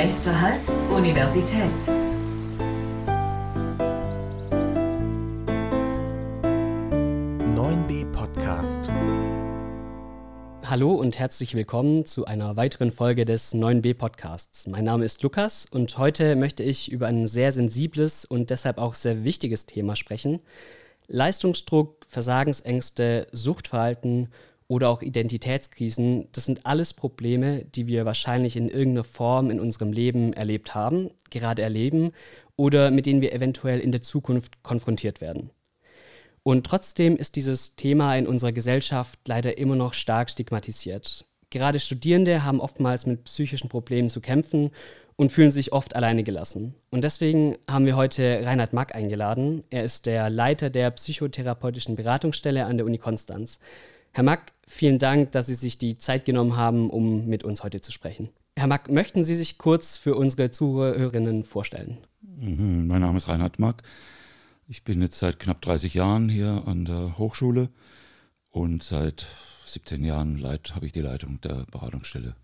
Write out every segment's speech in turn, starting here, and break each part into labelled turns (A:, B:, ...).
A: Nächster Halt, Universität.
B: Podcast.
C: Hallo und herzlich willkommen zu einer weiteren Folge des 9b Podcasts. Mein Name ist Lukas und heute möchte ich über ein sehr sensibles und deshalb auch sehr wichtiges Thema sprechen. Leistungsdruck, Versagensängste, Suchtverhalten oder auch Identitätskrisen, das sind alles Probleme, die wir wahrscheinlich in irgendeiner Form in unserem Leben erlebt haben, gerade erleben oder mit denen wir eventuell in der Zukunft konfrontiert werden. Und trotzdem ist dieses Thema in unserer Gesellschaft leider immer noch stark stigmatisiert. Gerade Studierende haben oftmals mit psychischen Problemen zu kämpfen und fühlen sich oft alleine gelassen. Und deswegen haben wir heute Reinhard Mack eingeladen. Er ist der Leiter der psychotherapeutischen Beratungsstelle an der Uni Konstanz. Herr Mack, vielen Dank, dass Sie sich die Zeit genommen haben, um mit uns heute zu sprechen. Herr Mack, möchten Sie sich kurz für unsere Zuhörerinnen vorstellen?
D: Mhm, mein Name ist Reinhard Mack. Ich bin jetzt seit knapp 30 Jahren hier an der Hochschule und seit 17 Jahren habe ich die Leitung der Beratungsstelle.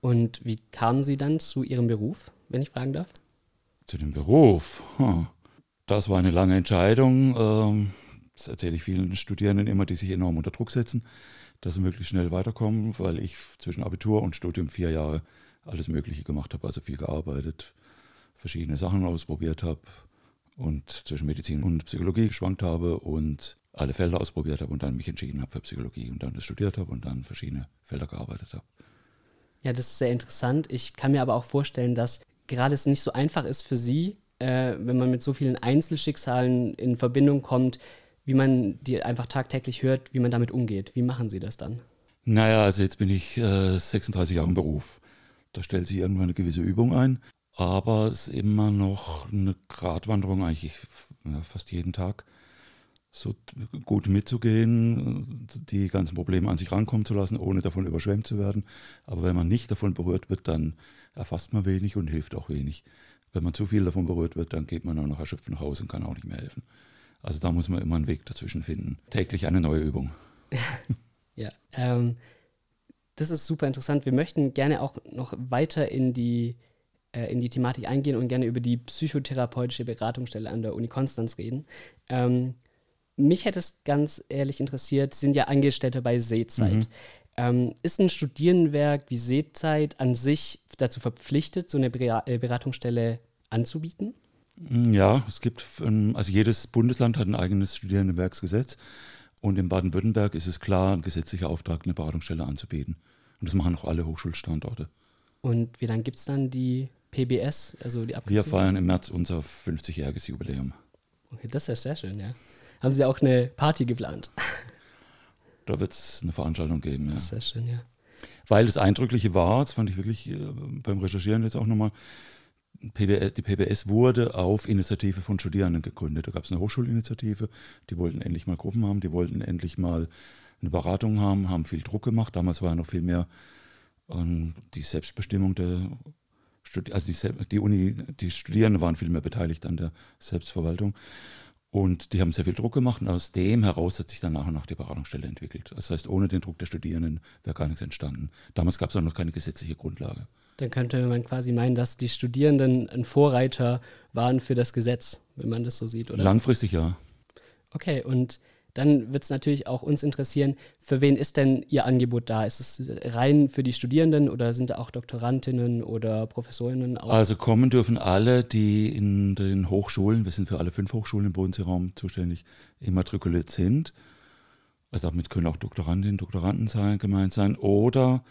C: Und wie kamen Sie dann zu Ihrem Beruf, wenn ich fragen darf?
D: Zu dem Beruf? Das war eine lange Entscheidung. Das erzähle ich vielen Studierenden immer, die sich enorm unter Druck setzen, dass sie möglichst schnell weiterkommen, weil ich zwischen Abitur und Studium vier Jahre alles Mögliche gemacht habe, also viel gearbeitet, verschiedene Sachen ausprobiert habe und zwischen Medizin und Psychologie geschwankt habe und alle Felder ausprobiert habe und dann mich entschieden habe für Psychologie und dann das studiert habe und dann verschiedene Felder gearbeitet habe.
C: Ja, das ist sehr interessant. Ich kann mir aber auch vorstellen, dass gerade es nicht so einfach ist für Sie, äh, wenn man mit so vielen Einzelschicksalen in Verbindung kommt, wie man die einfach tagtäglich hört, wie man damit umgeht. Wie machen Sie das dann?
D: Naja, also jetzt bin ich äh, 36 Jahre im Beruf. Da stellt sich irgendwann eine gewisse Übung ein, aber es ist immer noch eine Gratwanderung, eigentlich ja, fast jeden Tag, so gut mitzugehen, die ganzen Probleme an sich rankommen zu lassen, ohne davon überschwemmt zu werden. Aber wenn man nicht davon berührt wird, dann erfasst man wenig und hilft auch wenig. Wenn man zu viel davon berührt wird, dann geht man auch noch erschöpft nach Hause und kann auch nicht mehr helfen. Also da muss man immer einen Weg dazwischen finden. Täglich eine neue Übung.
C: ja, ähm, das ist super interessant. Wir möchten gerne auch noch weiter in die, äh, in die Thematik eingehen und gerne über die psychotherapeutische Beratungsstelle an der Uni Konstanz reden. Ähm, mich hätte es ganz ehrlich interessiert, Sie sind ja Angestellte bei Seezeit. Mhm. Ähm, ist ein Studierendenwerk wie Seezeit an sich dazu verpflichtet, so eine äh, Beratungsstelle anzubieten?
D: Mm, ja, es gibt, also jedes Bundesland hat ein eigenes Studierendenwerksgesetz und in Baden-Württemberg ist es klar, ein gesetzlicher Auftrag, eine Beratungsstelle anzubieten. Und das machen auch alle Hochschulstandorte.
C: Und wie lange gibt es dann die PBS, also die
D: Wir feiern im März unser 50-jähriges Jubiläum.
C: Okay, das ist ja sehr schön, ja. Haben Sie auch eine Party geplant?
D: Da wird es eine Veranstaltung geben, ja.
C: Das ist sehr schön, ja.
D: Weil das Eindrückliche war, das fand ich wirklich äh, beim Recherchieren jetzt auch nochmal, PBS, die PBS wurde auf Initiative von Studierenden gegründet. Da gab es eine Hochschulinitiative, die wollten endlich mal Gruppen haben, die wollten endlich mal eine Beratung haben, haben viel Druck gemacht. Damals war ja noch viel mehr ähm, die Selbstbestimmung der Studi also die, die Uni, die Studierenden waren viel mehr beteiligt an der Selbstverwaltung. Und die haben sehr viel Druck gemacht und aus dem heraus hat sich dann nach und nach die Beratungsstelle entwickelt. Das heißt, ohne den Druck der Studierenden wäre gar nichts entstanden. Damals gab es auch noch keine gesetzliche Grundlage.
C: Dann könnte man quasi meinen, dass die Studierenden ein Vorreiter waren für das Gesetz, wenn man das so sieht, oder?
D: Langfristig ja.
C: Okay, und dann wird es natürlich auch uns interessieren, für wen ist denn Ihr Angebot da? Ist es rein für die Studierenden oder sind da auch Doktorandinnen oder Professorinnen? Auch?
D: Also kommen dürfen alle, die in den Hochschulen, wir sind für alle fünf Hochschulen im Bodenseeraum zuständig, immatrikuliert sind. Also damit können auch Doktorandinnen, Doktoranden sein, gemeint sein oder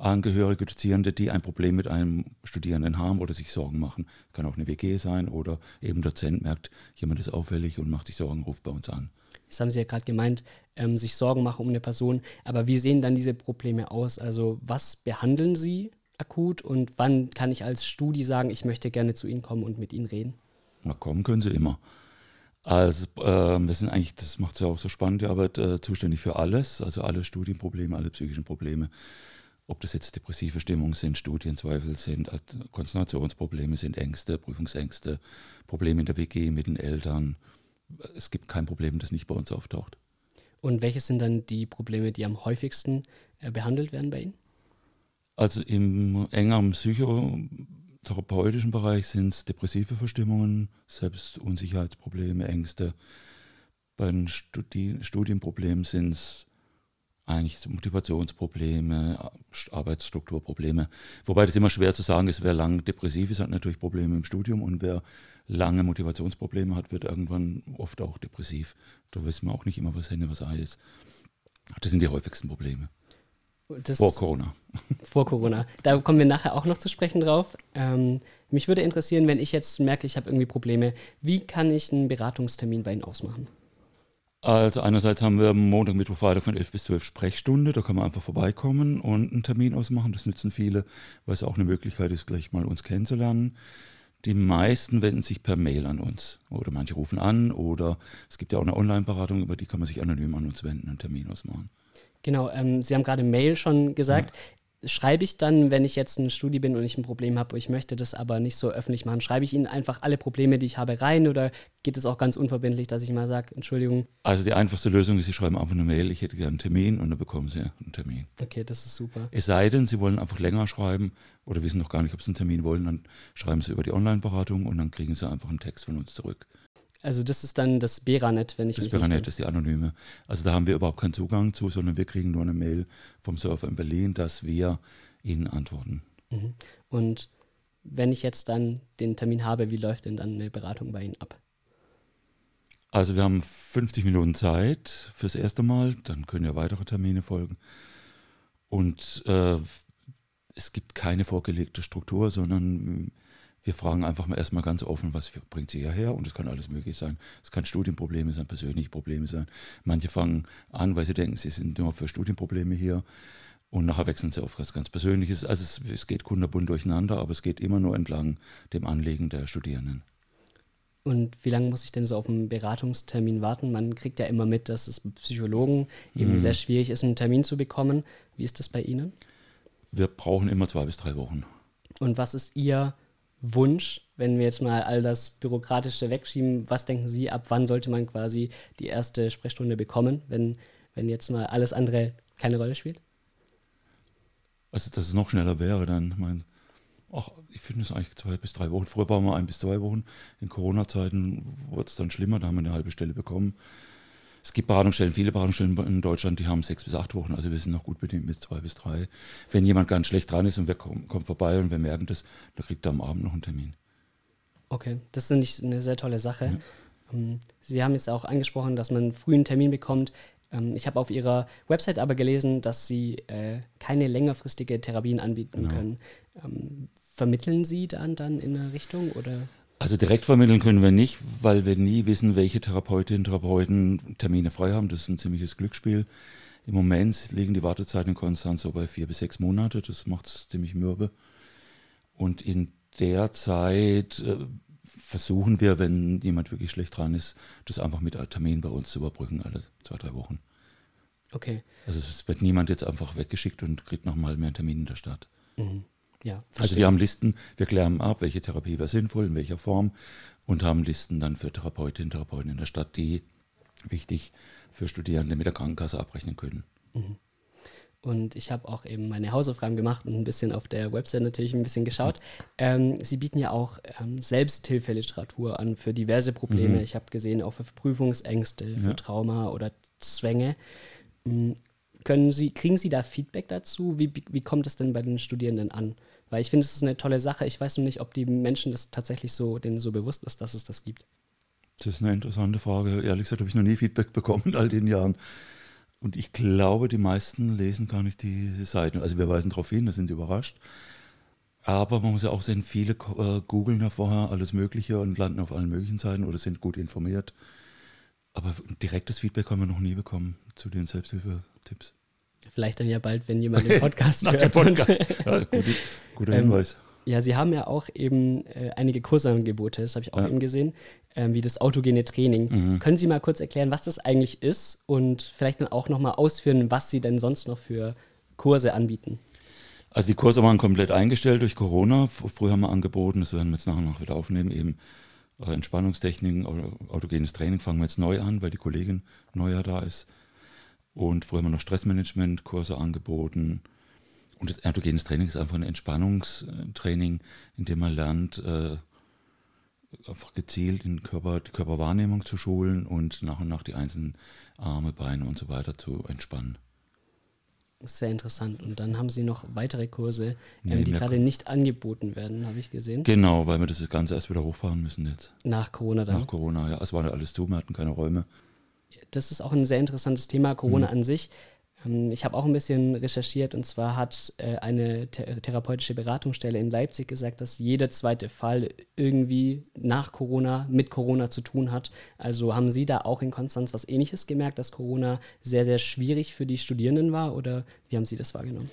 D: Angehörige, Dozierende, die ein Problem mit einem Studierenden haben oder sich Sorgen machen. Kann auch eine WG sein oder eben Dozent merkt, jemand ist auffällig und macht sich Sorgen, ruft bei uns an.
C: Das haben Sie ja gerade gemeint, ähm, sich Sorgen machen um eine Person. Aber wie sehen dann diese Probleme aus? Also was behandeln Sie akut und wann kann ich als Studi sagen, ich möchte gerne zu Ihnen kommen und mit Ihnen reden?
D: Na kommen können Sie immer. Also äh, wir sind eigentlich, das macht es ja auch so spannend, die Arbeit, äh, zuständig für alles, also alle Studienprobleme, alle psychischen Probleme ob das jetzt depressive Stimmungen sind, Studienzweifel sind, Konzentrationsprobleme sind, Ängste, Prüfungsängste, Probleme in der WG mit den Eltern. Es gibt kein Problem, das nicht bei uns auftaucht.
C: Und welche sind dann die Probleme, die am häufigsten äh, behandelt werden bei Ihnen?
D: Also im engeren Psycho therapeutischen Bereich sind es depressive Verstimmungen, selbst Unsicherheitsprobleme, Ängste. Bei den Studi Studienproblemen sind es eigentlich Motivationsprobleme, Arbeitsstrukturprobleme. Wobei das immer schwer zu sagen ist, wer lang depressiv ist, hat natürlich Probleme im Studium und wer lange Motivationsprobleme hat, wird irgendwann oft auch depressiv. Da wissen wir auch nicht immer, was Hände, was Ei ist. Das sind die häufigsten Probleme. Das vor Corona.
C: Vor Corona. Da kommen wir nachher auch noch zu sprechen drauf. Ähm, mich würde interessieren, wenn ich jetzt merke, ich habe irgendwie Probleme, wie kann ich einen Beratungstermin bei Ihnen ausmachen?
D: Also einerseits haben wir Montag, Mittwoch, Freitag von 11 bis 12 Sprechstunde. Da kann man einfach vorbeikommen und einen Termin ausmachen. Das nützen viele, weil es auch eine Möglichkeit ist, gleich mal uns kennenzulernen. Die meisten wenden sich per Mail an uns oder manche rufen an oder es gibt ja auch eine Online-Beratung, über die kann man sich anonym an uns wenden, einen Termin ausmachen.
C: Genau, ähm, Sie haben gerade Mail schon gesagt. Schreibe ich dann, wenn ich jetzt ein Studi bin und ich ein Problem habe, ich möchte das aber nicht so öffentlich machen, schreibe ich Ihnen einfach alle Probleme, die ich habe, rein oder geht es auch ganz unverbindlich, dass ich mal sage, Entschuldigung?
D: Also die einfachste Lösung ist, Sie schreiben einfach eine Mail, ich hätte gerne einen Termin und dann bekommen Sie einen Termin.
C: Okay, das ist super.
D: Es sei denn, Sie wollen einfach länger schreiben oder wissen noch gar nicht, ob Sie einen Termin wollen, dann schreiben Sie über die Online-Beratung und dann kriegen Sie einfach einen Text von uns zurück.
C: Also das ist dann das Beranet, wenn ich
D: Das Beranet ist die anonyme. Also da haben wir überhaupt keinen Zugang zu, sondern wir kriegen nur eine Mail vom Server in Berlin, dass wir Ihnen antworten.
C: Mhm. Und wenn ich jetzt dann den Termin habe, wie läuft denn dann eine Beratung bei Ihnen ab?
D: Also wir haben 50 Minuten Zeit fürs erste Mal, dann können ja weitere Termine folgen. Und äh, es gibt keine vorgelegte Struktur, sondern wir fragen einfach mal erstmal ganz offen, was bringt sie hierher? Und es kann alles möglich sein. Es kann Studienprobleme sein, persönliche Probleme sein. Manche fangen an, weil sie denken, sie sind nur für Studienprobleme hier. Und nachher wechseln sie auf was ganz Persönliches. Also es, es geht kunderbunt durcheinander, aber es geht immer nur entlang dem Anliegen der Studierenden.
C: Und wie lange muss ich denn so auf einen Beratungstermin warten? Man kriegt ja immer mit, dass es Psychologen eben mhm. sehr schwierig ist, einen Termin zu bekommen. Wie ist das bei Ihnen?
D: Wir brauchen immer zwei bis drei Wochen.
C: Und was ist Ihr Wunsch, wenn wir jetzt mal all das Bürokratische wegschieben, was denken Sie, ab wann sollte man quasi die erste Sprechstunde bekommen, wenn, wenn jetzt mal alles andere keine Rolle spielt?
D: Also, dass es noch schneller wäre, dann mein, ach, ich finde es eigentlich zwei bis drei Wochen. Früher waren wir ein bis zwei Wochen. In Corona-Zeiten wurde es dann schlimmer, da haben wir eine halbe Stelle bekommen. Es gibt Beratungsstellen, viele Beratungsstellen in Deutschland, die haben sechs bis acht Wochen. Also wir sind noch gut bedient mit zwei bis drei. Wenn jemand ganz schlecht dran ist und wir kommen, kommt vorbei und wir merken das, dann kriegt er am Abend noch einen Termin.
C: Okay, das ist eine sehr tolle Sache. Ja. Ähm, Sie haben jetzt auch angesprochen, dass man früh einen Termin bekommt. Ähm, ich habe auf Ihrer Website aber gelesen, dass Sie äh, keine längerfristige Therapien anbieten genau. können. Ähm, vermitteln Sie dann, dann in eine Richtung oder?
D: Also direkt vermitteln können wir nicht, weil wir nie wissen, welche Therapeutinnen und Therapeuten Termine frei haben. Das ist ein ziemliches Glücksspiel. Im Moment liegen die Wartezeiten in Konstanz so bei vier bis sechs Monate. Das macht es ziemlich mürbe. Und in der Zeit äh, versuchen wir, wenn jemand wirklich schlecht dran ist, das einfach mit Termin bei uns zu überbrücken, alle zwei, drei Wochen.
C: Okay.
D: Also es wird niemand jetzt einfach weggeschickt und kriegt nochmal mehr Termin in der Stadt.
C: Mhm. Ja,
D: also wir haben Listen, wir klären ab, welche Therapie wäre sinnvoll, in welcher Form und haben Listen dann für Therapeutinnen und Therapeuten in der Stadt, die wichtig für Studierende mit der Krankenkasse abrechnen können.
C: Mhm. Und ich habe auch eben meine Hausaufgaben gemacht und ein bisschen auf der Website natürlich ein bisschen geschaut. Ähm, Sie bieten ja auch ähm, Selbsthilfeliteratur an für diverse Probleme. Mhm. Ich habe gesehen, auch für Prüfungsängste, für ja. Trauma oder Zwänge. Mhm. Können Sie, kriegen Sie da Feedback dazu? Wie, wie kommt es denn bei den Studierenden an? Weil ich finde, es ist eine tolle Sache. Ich weiß nur nicht, ob die Menschen das tatsächlich so, denen so bewusst ist, dass es das gibt.
D: Das ist eine interessante Frage. Ehrlich gesagt habe ich noch nie Feedback bekommen in all den Jahren. Und ich glaube, die meisten lesen gar nicht die Seiten. Also wir weisen darauf hin, da sind überrascht. Aber man muss ja auch sehen, viele äh, googeln ja vorher alles Mögliche und landen auf allen möglichen Seiten oder sind gut informiert. Aber direktes Feedback haben wir noch nie bekommen zu den Selbsthilfe-Tipps.
C: Vielleicht dann ja bald, wenn jemand den Podcast
D: hört. Der Podcast. ja, gute, guter ähm, Hinweis.
C: Ja, Sie haben ja auch eben äh, einige Kursangebote, das habe ich auch ja. eben gesehen, ähm, wie das autogene Training. Mhm. Können Sie mal kurz erklären, was das eigentlich ist und vielleicht dann auch nochmal ausführen, was Sie denn sonst noch für Kurse anbieten?
D: Also die Kurse waren komplett eingestellt durch Corona. Früher haben wir angeboten, das werden wir jetzt nachher noch wieder aufnehmen, eben äh, Entspannungstechniken, autogenes Training fangen wir jetzt neu an, weil die Kollegin neuer da ist. Und früher haben wir noch Stressmanagement-Kurse angeboten. Und das ergogenes Training ist einfach ein Entspannungstraining, in dem man lernt, äh, einfach gezielt den Körper, die Körperwahrnehmung zu schulen und nach und nach die einzelnen Arme, Beine und so weiter zu entspannen.
C: Sehr interessant. Und dann haben Sie noch weitere Kurse, nee, ähm, die gerade nicht angeboten werden, habe ich gesehen.
D: Genau, weil wir das Ganze erst wieder hochfahren müssen jetzt.
C: Nach Corona dann?
D: Nach Corona, ja. Es war ja alles zu, wir hatten keine Räume.
C: Das ist auch ein sehr interessantes Thema, Corona mhm. an sich. Ähm, ich habe auch ein bisschen recherchiert und zwar hat äh, eine therapeutische Beratungsstelle in Leipzig gesagt, dass jeder zweite Fall irgendwie nach Corona mit Corona zu tun hat. Also haben Sie da auch in Konstanz was Ähnliches gemerkt, dass Corona sehr, sehr schwierig für die Studierenden war oder wie haben Sie das wahrgenommen?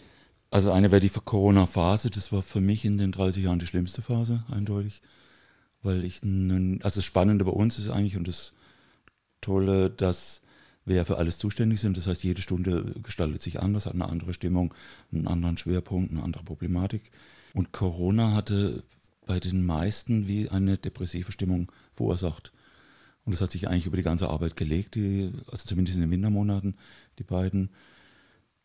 D: Also eine wäre die Corona-Phase, das war für mich in den 30 Jahren die schlimmste Phase, eindeutig. Weil ich, also das Spannende bei uns ist eigentlich und das Tolle, dass wer für alles zuständig sind. Das heißt, jede Stunde gestaltet sich anders, hat eine andere Stimmung, einen anderen Schwerpunkt, eine andere Problematik. Und Corona hatte bei den meisten wie eine depressive Stimmung verursacht. Und das hat sich eigentlich über die ganze Arbeit gelegt, die, also zumindest in den Wintermonaten, die beiden.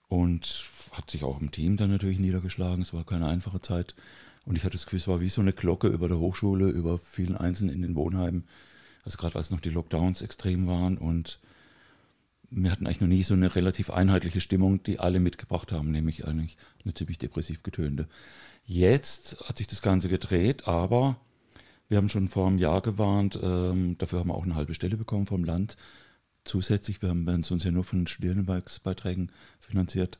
D: Und hat sich auch im Team dann natürlich niedergeschlagen. Es war keine einfache Zeit. Und ich hatte das Gefühl, es war wie so eine Glocke über der Hochschule, über vielen Einzelnen in den Wohnheimen. Also gerade als noch die Lockdowns extrem waren und wir hatten eigentlich noch nie so eine relativ einheitliche Stimmung, die alle mitgebracht haben, nämlich eigentlich eine ziemlich depressiv getönte. Jetzt hat sich das Ganze gedreht, aber wir haben schon vor einem Jahr gewarnt, ähm, dafür haben wir auch eine halbe Stelle bekommen vom Land. Zusätzlich, wir haben uns ja nur von Studierendenwerksbeiträgen finanziert,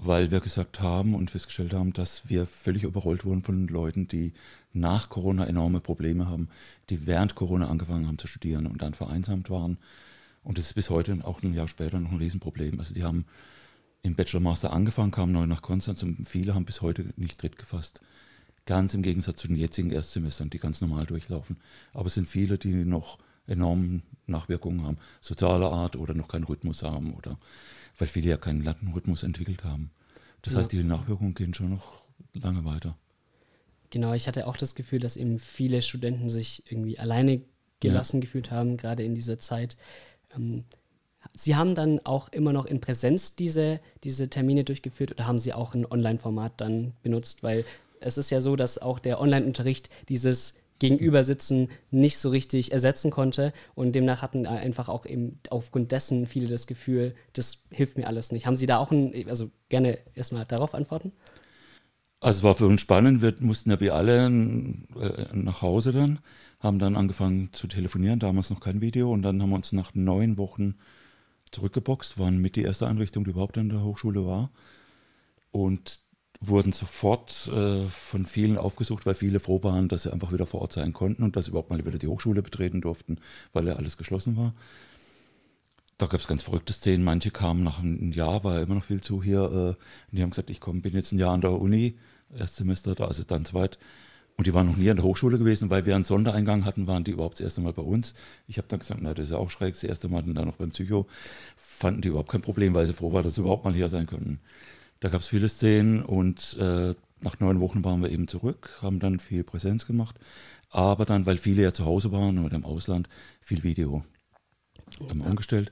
D: weil wir gesagt haben und festgestellt haben, dass wir völlig überrollt wurden von Leuten, die nach Corona enorme Probleme haben, die während Corona angefangen haben zu studieren und dann vereinsamt waren und das ist bis heute, auch ein Jahr später, noch ein Riesenproblem. Also die haben im Bachelor Master angefangen, kamen neu nach Konstanz und viele haben bis heute nicht Tritt gefasst. Ganz im Gegensatz zu den jetzigen Erstsemestern, die ganz normal durchlaufen. Aber es sind viele, die noch enorme Nachwirkungen haben, sozialer Art oder noch keinen Rhythmus haben oder weil viele ja keinen Lattenrhythmus entwickelt haben. Das ja. heißt, die Nachwirkungen gehen schon noch lange weiter.
C: Genau, ich hatte auch das Gefühl, dass eben viele Studenten sich irgendwie alleine gelassen ja. gefühlt haben, gerade in dieser Zeit. Ähm, Sie haben dann auch immer noch in Präsenz diese, diese Termine durchgeführt oder haben Sie auch ein Online-Format dann benutzt? Weil es ist ja so, dass auch der Online-Unterricht dieses Gegenübersitzen nicht so richtig ersetzen konnte und demnach hatten einfach auch eben aufgrund dessen viele das Gefühl, das hilft mir alles nicht. Haben Sie da auch ein, also gerne erstmal darauf antworten?
D: Also es war für uns spannend, wir mussten ja wie alle äh, nach Hause dann haben dann angefangen zu telefonieren, damals noch kein Video und dann haben wir uns nach neun Wochen zurückgeboxt, waren mit die erste Einrichtung, die überhaupt an der Hochschule war und wurden sofort äh, von vielen aufgesucht, weil viele froh waren, dass sie einfach wieder vor Ort sein konnten und dass sie überhaupt mal wieder die Hochschule betreten durften, weil ja alles geschlossen war. Da gab es ganz verrückte Szenen. Manche kamen nach einem Jahr, war ja immer noch viel zu hier. Äh, und die haben gesagt, ich komm, bin jetzt ein Jahr an der Uni, Erstsemester, da ist es dann zweit. Und die waren noch nie an der Hochschule gewesen, weil wir einen Sondereingang hatten, waren die überhaupt das erste Mal bei uns. Ich habe dann gesagt, na, das ist ja auch schräg, das erste Mal dann noch beim Psycho. Fanden die überhaupt kein Problem, weil sie froh waren, dass sie überhaupt mal hier sein können. Da gab es viele Szenen und äh, nach neun Wochen waren wir eben zurück, haben dann viel Präsenz gemacht. Aber dann, weil viele ja zu Hause waren oder im Ausland, viel Video. Haben wir umgestellt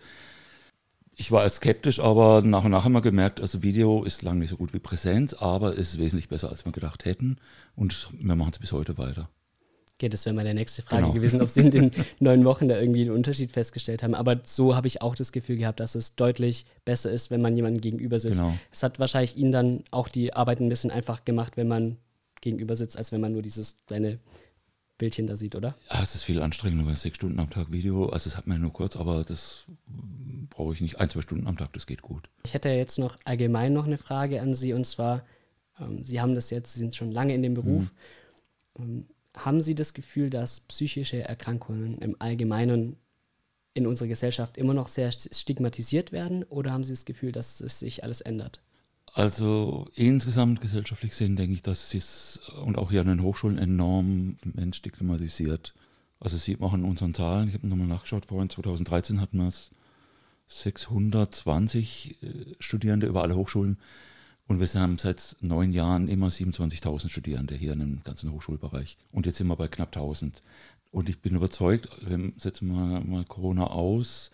D: ich war skeptisch, aber nach und nach haben wir gemerkt, also Video ist lange nicht so gut wie Präsenz, aber ist wesentlich besser, als wir gedacht hätten. Und wir machen es bis heute weiter.
C: Okay, das wäre meine nächste Frage genau. gewesen, ob Sie in den neun Wochen da irgendwie einen Unterschied festgestellt haben. Aber so habe ich auch das Gefühl gehabt, dass es deutlich besser ist, wenn man jemandem gegenüber sitzt. Genau. Es hat wahrscheinlich Ihnen dann auch die Arbeit ein bisschen einfach gemacht, wenn man gegenüber sitzt, als wenn man nur dieses kleine Bildchen da sieht, oder?
D: Ja, es ist viel anstrengender, weil sechs Stunden am Tag Video, also das hat man ja nur kurz, aber das brauche ich nicht. Ein, zwei Stunden am Tag, das geht gut.
C: Ich hätte jetzt noch allgemein noch eine Frage an Sie und zwar, ähm, Sie haben das jetzt, Sie sind schon lange in dem Beruf. Mhm. Ähm, haben Sie das Gefühl, dass psychische Erkrankungen im Allgemeinen in unserer Gesellschaft immer noch sehr stigmatisiert werden oder haben Sie das Gefühl, dass es sich alles ändert?
D: Also insgesamt gesellschaftlich gesehen denke ich, dass es und auch hier an den Hochschulen enorm Mensch stigmatisiert. Also sieht man auch in unseren Zahlen, ich habe nochmal nachgeschaut, vorhin 2013 hatten wir es 620 äh, Studierende über alle Hochschulen und wir haben seit neun Jahren immer 27.000 Studierende hier in dem ganzen Hochschulbereich. Und jetzt sind wir bei knapp 1000. Und ich bin überzeugt, wir setzen mal, mal Corona aus,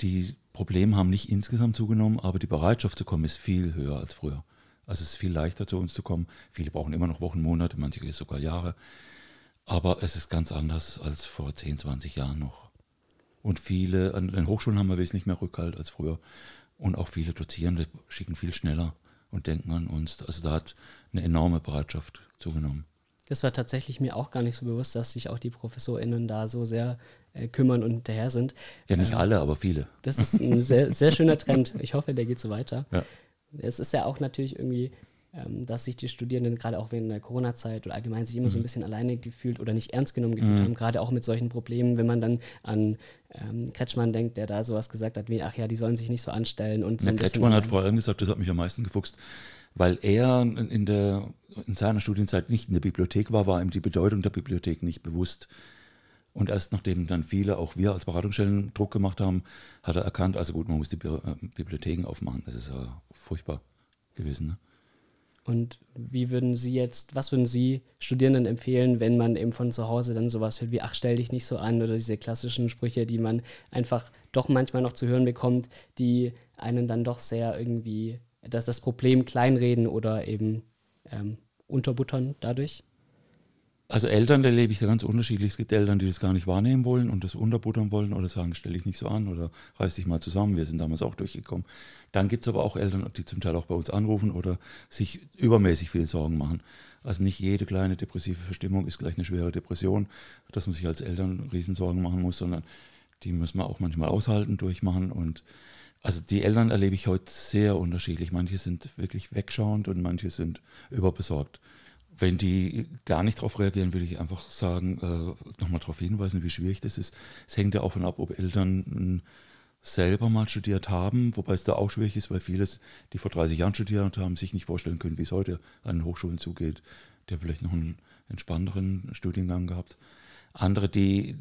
D: die Probleme haben nicht insgesamt zugenommen, aber die Bereitschaft zu kommen ist viel höher als früher. Also es ist viel leichter zu uns zu kommen. Viele brauchen immer noch Wochen, Monate, manche sogar Jahre. Aber es ist ganz anders als vor 10, 20 Jahren noch. Und viele, an den Hochschulen haben wir wesentlich mehr Rückhalt als früher. Und auch viele Dozierende schicken viel schneller und denken an uns. Also da hat eine enorme Bereitschaft zugenommen.
C: Das war tatsächlich mir auch gar nicht so bewusst, dass sich auch die ProfessorInnen da so sehr äh, kümmern und hinterher sind.
D: Ja, nicht äh, alle, aber viele.
C: Das ist ein sehr, sehr schöner Trend. Ich hoffe, der geht so weiter. Ja. Es ist ja auch natürlich irgendwie dass sich die Studierenden gerade auch während der Corona-Zeit oder allgemein sich immer mhm. so ein mhm. bisschen alleine gefühlt oder nicht ernst genommen gefühlt mhm. haben, gerade auch mit solchen Problemen, wenn man dann an ähm, Kretschmann denkt, der da sowas gesagt hat wie, ach ja, die sollen sich nicht so anstellen und so.
D: Ja, Kretschmann hat vor allem gesagt, das hat mich am meisten gefuchst, weil er in, der, in seiner Studienzeit nicht in der Bibliothek war, war ihm die Bedeutung der Bibliothek nicht bewusst. Und erst nachdem dann viele, auch wir als Beratungsstellen, Druck gemacht haben, hat er erkannt, also gut, man muss die äh, Bibliotheken aufmachen. Das ist ja furchtbar gewesen. Ne?
C: Und wie würden Sie jetzt, was würden Sie Studierenden empfehlen, wenn man eben von zu Hause dann sowas hört wie, ach, stell dich nicht so an oder diese klassischen Sprüche, die man einfach doch manchmal noch zu hören bekommt, die einen dann doch sehr irgendwie, dass das Problem kleinreden oder eben ähm, unterbuttern dadurch?
D: Also Eltern erlebe ich da ganz unterschiedlich. Es gibt Eltern, die das gar nicht wahrnehmen wollen und das unterbuttern wollen oder sagen, stell dich nicht so an oder reiß dich mal zusammen. Wir sind damals auch durchgekommen. Dann gibt es aber auch Eltern, die zum Teil auch bei uns anrufen oder sich übermäßig viel Sorgen machen. Also nicht jede kleine depressive Verstimmung ist gleich eine schwere Depression, dass man sich als Eltern Riesensorgen machen muss, sondern die muss man auch manchmal aushalten, durchmachen. Und also die Eltern erlebe ich heute sehr unterschiedlich. Manche sind wirklich wegschauend und manche sind überbesorgt. Wenn die gar nicht darauf reagieren, würde ich einfach sagen, äh, nochmal darauf hinweisen, wie schwierig das ist. Es hängt ja auch von ab, ob Eltern selber mal studiert haben, wobei es da auch schwierig ist, weil vieles, die vor 30 Jahren studiert haben, sich nicht vorstellen können, wie es heute an den Hochschulen zugeht. Die haben vielleicht noch einen entspannteren Studiengang gehabt. Andere, die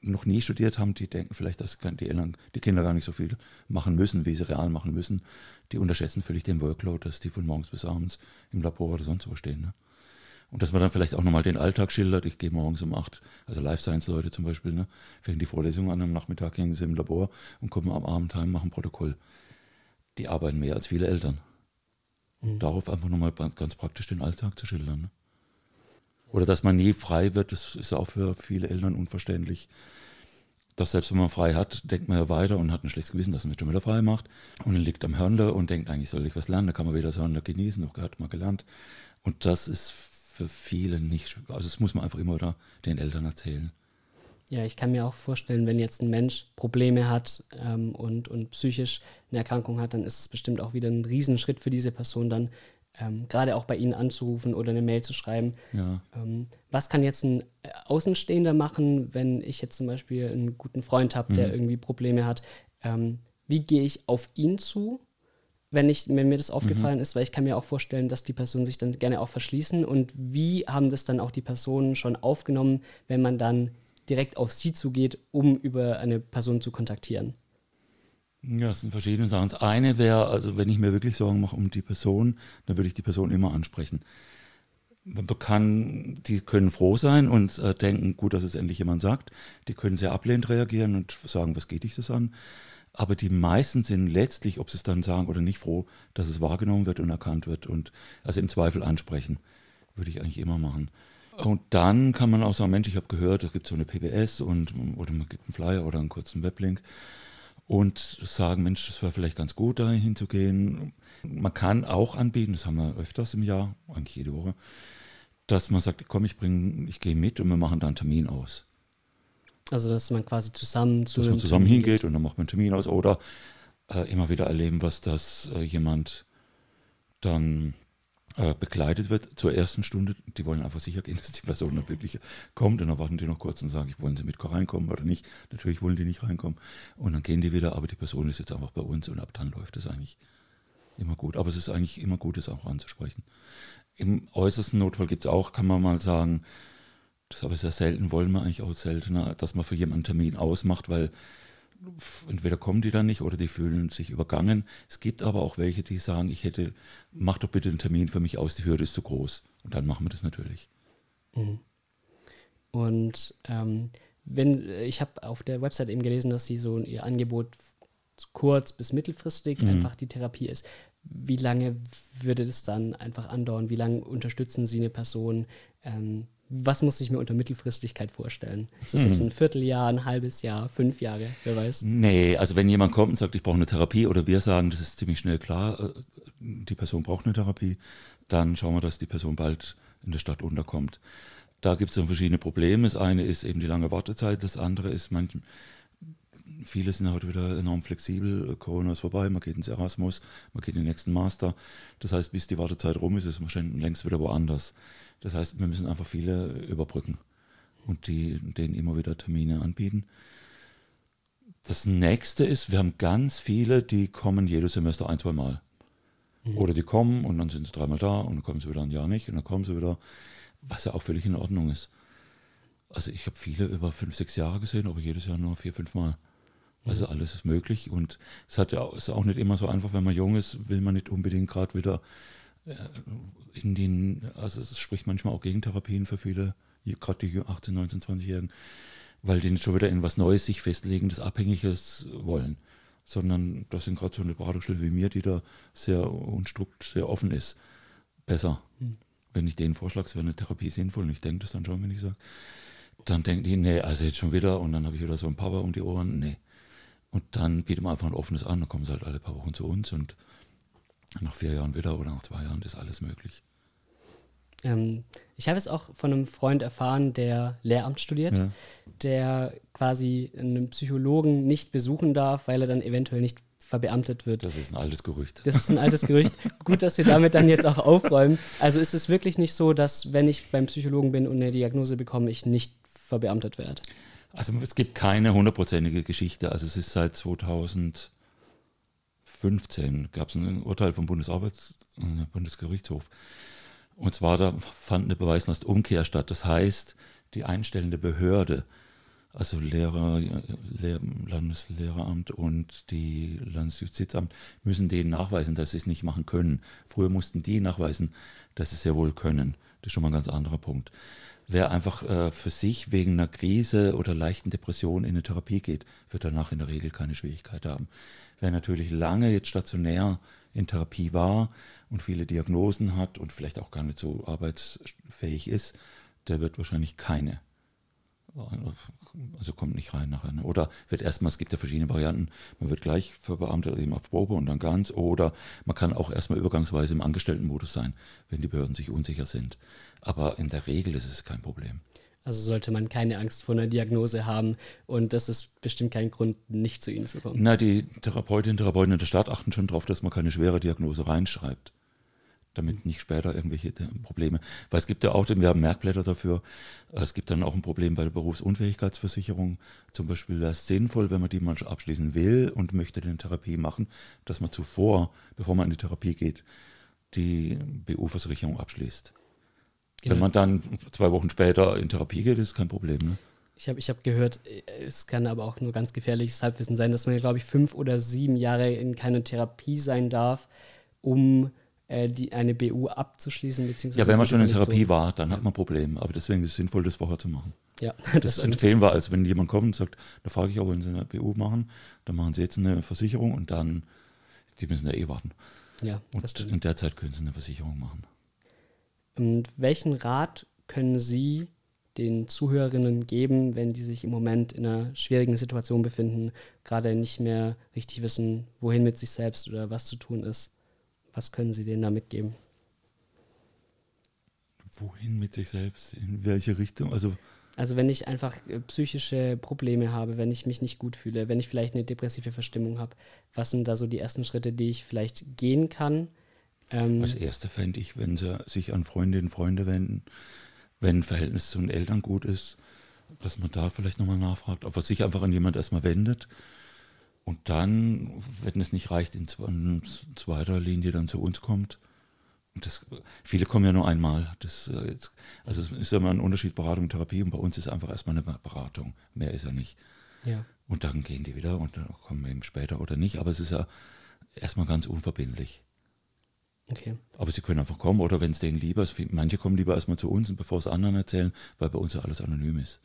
D: noch nie studiert haben, die denken vielleicht, dass die, Eltern, die Kinder gar nicht so viel machen müssen, wie sie real machen müssen. Die unterschätzen völlig den Workload, dass die von morgens bis abends im Labor oder sonst wo stehen. Ne? Und dass man dann vielleicht auch nochmal den Alltag schildert. Ich gehe morgens um acht, also Life Science-Leute zum Beispiel, ne, fängt die Vorlesung an, am Nachmittag hängen sie im Labor und kommen am Abend heim, machen Protokoll. Die arbeiten mehr als viele Eltern. Mhm. Darauf einfach nochmal ganz praktisch den Alltag zu schildern. Ne? Oder dass man nie frei wird, das ist auch für viele Eltern unverständlich. Dass selbst wenn man frei hat, denkt man ja weiter und hat ein schlechtes Gewissen, dass man es schon wieder frei macht. Und dann liegt am Hörnler und denkt, eigentlich soll ich was lernen, da kann man wieder das Hörnler genießen, doch hat man gelernt. Und das ist für viele nicht. Also das muss man einfach immer wieder den Eltern erzählen.
C: Ja, ich kann mir auch vorstellen, wenn jetzt ein Mensch Probleme hat ähm, und, und psychisch eine Erkrankung hat, dann ist es bestimmt auch wieder ein Riesenschritt für diese Person dann, ähm, gerade auch bei Ihnen anzurufen oder eine Mail zu schreiben. Ja. Ähm, was kann jetzt ein Außenstehender machen, wenn ich jetzt zum Beispiel einen guten Freund habe, der mhm. irgendwie Probleme hat? Ähm, wie gehe ich auf ihn zu? Wenn, ich, wenn mir das aufgefallen mhm. ist, weil ich kann mir auch vorstellen, dass die Personen sich dann gerne auch verschließen. Und wie haben das dann auch die Personen schon aufgenommen, wenn man dann direkt auf sie zugeht, um über eine Person zu kontaktieren?
D: Ja, das sind verschiedene Sachen. Das eine wäre, also wenn ich mir wirklich Sorgen mache um die Person, dann würde ich die Person immer ansprechen. Man kann, die können froh sein und äh, denken, gut, dass es endlich jemand sagt. Die können sehr ablehnend reagieren und sagen, was geht dich das an? Aber die meisten sind letztlich, ob sie es dann sagen oder nicht, froh, dass es wahrgenommen wird und erkannt wird und also im Zweifel ansprechen. Würde ich eigentlich immer machen. Und dann kann man auch sagen, Mensch, ich habe gehört, es gibt so eine PBS und oder man gibt einen Flyer oder einen kurzen Weblink und sagen, Mensch, das wäre vielleicht ganz gut, da hinzugehen. Man kann auch anbieten, das haben wir öfters im Jahr, eigentlich jede Woche, dass man sagt, komm, ich bringe, ich gehe mit und wir machen da einen Termin aus.
C: Also, dass man quasi zusammen
D: zu Dass man zusammen Termin hingeht und dann macht man einen Termin aus oder äh, immer wieder erleben, was das äh, jemand dann äh, begleitet wird zur ersten Stunde. Die wollen einfach sicher gehen, dass die Person dann wirklich kommt und dann warten die noch kurz und sagen, wollen sie mit reinkommen oder nicht. Natürlich wollen die nicht reinkommen und dann gehen die wieder, aber die Person ist jetzt einfach bei uns und ab dann läuft es eigentlich immer gut. Aber es ist eigentlich immer gut, es auch anzusprechen. Im äußersten Notfall gibt es auch, kann man mal sagen, das ist aber sehr selten, wollen wir eigentlich auch seltener, dass man für jemanden einen Termin ausmacht, weil entweder kommen die dann nicht oder die fühlen sich übergangen. Es gibt aber auch welche, die sagen, ich hätte, mach doch bitte einen Termin für mich aus, die Hürde ist zu groß. Und dann machen wir das natürlich.
C: Mhm. Und ähm, wenn, ich habe auf der Website eben gelesen, dass sie so ihr Angebot kurz bis mittelfristig mhm. einfach die Therapie ist. wie lange würde das dann einfach andauern? Wie lange unterstützen Sie eine Person? Ähm, was muss ich mir unter Mittelfristigkeit vorstellen? Ist das jetzt hm. ein Vierteljahr, ein halbes Jahr, fünf Jahre, wer weiß?
D: Nee, also wenn jemand kommt und sagt, ich brauche eine Therapie oder wir sagen, das ist ziemlich schnell klar, äh, die Person braucht eine Therapie, dann schauen wir, dass die Person bald in der Stadt unterkommt. Da gibt es dann verschiedene Probleme. Das eine ist eben die lange Wartezeit, das andere ist manchmal viele sind heute wieder enorm flexibel. Corona ist vorbei, man geht ins Erasmus, man geht in den nächsten Master. Das heißt, bis die Wartezeit rum ist, ist man schon längst wieder woanders. Das heißt, wir müssen einfach viele überbrücken und die, denen immer wieder Termine anbieten. Das nächste ist, wir haben ganz viele, die kommen jedes Semester ein, zwei Mal. Mhm. Oder die kommen und dann sind sie dreimal da und dann kommen sie wieder ein Jahr nicht und dann kommen sie wieder, was ja auch völlig in Ordnung ist. Also ich habe viele über fünf, sechs Jahre gesehen, aber jedes Jahr nur vier, fünf Mal. Also mhm. alles ist möglich und es hat ja, ist auch nicht immer so einfach, wenn man jung ist, will man nicht unbedingt gerade wieder in den, also es spricht manchmal auch gegen Therapien für viele, gerade die 18, 19, 20-Jährigen, weil die nicht schon wieder in was Neues sich festlegendes, Abhängiges wollen, sondern das sind gerade so eine Beratungsstelle wie mir, die da sehr unstrukt, sehr offen ist, besser. Mhm. Wenn ich denen vorschlage, es wäre eine Therapie sinnvoll, und ich denke das dann schon, wenn ich sage, dann denken die, nee, also jetzt schon wieder und dann habe ich wieder so ein Papa um die Ohren, nee. Und dann bietet man einfach ein offenes an, dann kommen sie halt alle paar Wochen zu uns und nach vier Jahren wieder oder nach zwei Jahren ist alles möglich.
C: Ähm, ich habe es auch von einem Freund erfahren, der Lehramt studiert, ja. der quasi einen Psychologen nicht besuchen darf, weil er dann eventuell nicht verbeamtet wird.
D: Das ist ein altes Gerücht.
C: Das ist ein altes Gerücht. Gut, dass wir damit dann jetzt auch aufräumen. Also ist es wirklich nicht so, dass wenn ich beim Psychologen bin und eine Diagnose bekomme, ich nicht verbeamtet werde?
D: Also es gibt keine hundertprozentige Geschichte. Also es ist seit 2000 2015 gab es ein Urteil vom Bundesarbeits äh, Bundesgerichtshof. Und zwar da fand eine Beweislastumkehr statt. Das heißt, die einstellende Behörde, also Lehrer, Lehr Landeslehramt und die Landesjustizamt, müssen denen nachweisen, dass sie es nicht machen können. Früher mussten die nachweisen, dass sie es sehr wohl können. Das ist schon mal ein ganz anderer Punkt. Wer einfach äh, für sich wegen einer Krise oder leichten Depression in eine Therapie geht, wird danach in der Regel keine Schwierigkeit haben. Wer natürlich lange jetzt stationär in Therapie war und viele Diagnosen hat und vielleicht auch gar nicht so arbeitsfähig ist, der wird wahrscheinlich keine also kommt nicht rein nachher. Ne? Oder wird erstmal, es gibt ja verschiedene Varianten, man wird gleich verbeamtet eben auf Probe und dann ganz, oder man kann auch erstmal übergangsweise im Angestelltenmodus sein, wenn die Behörden sich unsicher sind. Aber in der Regel ist es kein Problem.
C: Also sollte man keine Angst vor einer Diagnose haben und das ist bestimmt kein Grund, nicht zu Ihnen zu kommen.
D: Na, die Therapeutinnen und Therapeuten in der Stadt achten schon darauf, dass man keine schwere Diagnose reinschreibt damit nicht später irgendwelche Probleme. Weil es gibt ja auch, wir haben Merkblätter dafür, es gibt dann auch ein Problem bei der Berufsunfähigkeitsversicherung. Zum Beispiel wäre es sinnvoll, wenn man die mal abschließen will und möchte eine Therapie machen, dass man zuvor, bevor man in die Therapie geht, die BU-Versicherung abschließt. Genau. Wenn man dann zwei Wochen später in Therapie geht, ist kein Problem. Ne?
C: Ich habe ich hab gehört, es kann aber auch nur ganz gefährliches Halbwissen sein, dass man, glaube ich, fünf oder sieben Jahre in keiner Therapie sein darf, um äh, die, eine BU abzuschließen.
D: Beziehungsweise ja, wenn man schon in Therapie war, dann hat man Probleme. Aber deswegen ist es sinnvoll, das vorher zu machen. Ja, das, das empfehlen wir, als wenn jemand kommt und sagt, da frage ich auch, wenn Sie eine BU machen, dann machen Sie jetzt eine Versicherung und dann, die müssen ja eh warten. Ja, und in der Zeit können Sie eine Versicherung machen.
C: Und welchen Rat können Sie den Zuhörerinnen geben, wenn die sich im Moment in einer schwierigen Situation befinden, gerade nicht mehr richtig wissen, wohin mit sich selbst oder was zu tun ist? Was können Sie denen da mitgeben?
D: Wohin mit sich selbst? In welche Richtung? Also,
C: also wenn ich einfach äh, psychische Probleme habe, wenn ich mich nicht gut fühle, wenn ich vielleicht eine depressive Verstimmung habe, was sind da so die ersten Schritte, die ich vielleicht gehen kann?
D: Ähm, Als erste fände ich, wenn sie sich an Freundinnen und Freunde wenden, wenn ein Verhältnis zu den Eltern gut ist, dass man da vielleicht nochmal nachfragt, ob man sich einfach an jemand erstmal wendet und dann, wenn es nicht reicht, in zweiter Linie dann zu uns kommt. Und das, viele kommen ja nur einmal. Das, äh, jetzt, also es ist ja immer ein Unterschied Beratung und Therapie und bei uns ist einfach erstmal eine Beratung. Mehr ist ja nicht. Ja. Und dann gehen die wieder und dann kommen wir eben später oder nicht. Aber es ist ja erstmal ganz unverbindlich. Okay. Aber sie können einfach kommen oder wenn es denen lieber ist, manche kommen lieber erstmal zu uns, bevor sie anderen erzählen, weil bei uns ja alles anonym ist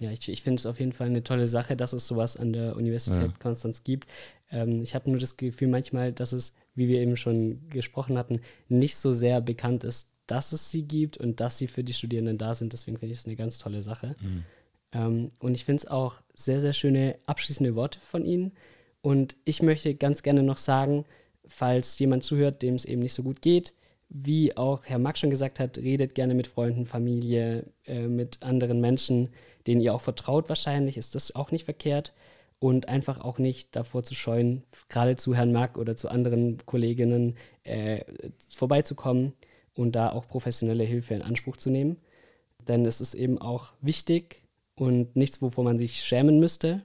C: ja, ich, ich finde es auf jeden Fall eine tolle Sache, dass es sowas an der Universität ja. Konstanz gibt. Ähm, ich habe nur das Gefühl manchmal, dass es wie wir eben schon gesprochen hatten, nicht so sehr bekannt ist, dass es sie gibt und dass sie für die Studierenden da sind. Deswegen finde ich es eine ganz tolle Sache. Mhm. Ähm, und ich finde es auch sehr, sehr schöne abschließende Worte von Ihnen. Und ich möchte ganz gerne noch sagen, falls jemand zuhört, dem es eben nicht so gut geht, wie auch Herr Mack schon gesagt hat, redet gerne mit Freunden, Familie, äh, mit anderen Menschen, denen ihr auch vertraut wahrscheinlich, ist das auch nicht verkehrt. Und einfach auch nicht davor zu scheuen, gerade zu Herrn Mack oder zu anderen Kolleginnen äh, vorbeizukommen und da auch professionelle Hilfe in Anspruch zu nehmen. Denn es ist eben auch wichtig und nichts, wovor man sich schämen müsste,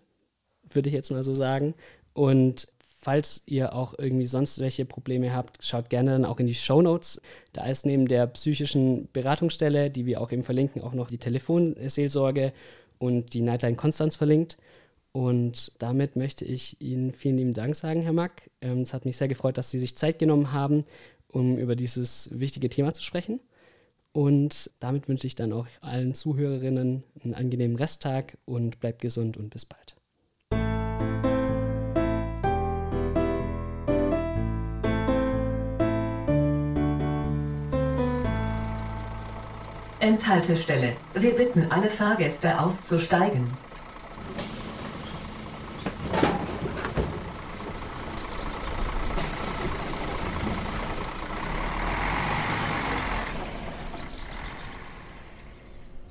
C: würde ich jetzt mal so sagen. Und falls ihr auch irgendwie sonst welche Probleme habt, schaut gerne dann auch in die Show Notes. Da ist neben der psychischen Beratungsstelle, die wir auch eben verlinken, auch noch die Telefonseelsorge und die Nightline Konstanz verlinkt. Und damit möchte ich Ihnen vielen lieben Dank sagen, Herr Mack. Ähm, es hat mich sehr gefreut, dass Sie sich Zeit genommen haben, um über dieses wichtige Thema zu sprechen. Und damit wünsche ich dann auch allen Zuhörerinnen einen angenehmen Resttag und bleibt gesund und bis bald.
A: Enthaltestelle. Wir bitten alle Fahrgäste auszusteigen.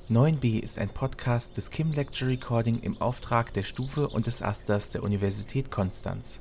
B: (9b) ist ein Podcast des Kim Lecture Recording im Auftrag der Stufe und des Asters der Universität Konstanz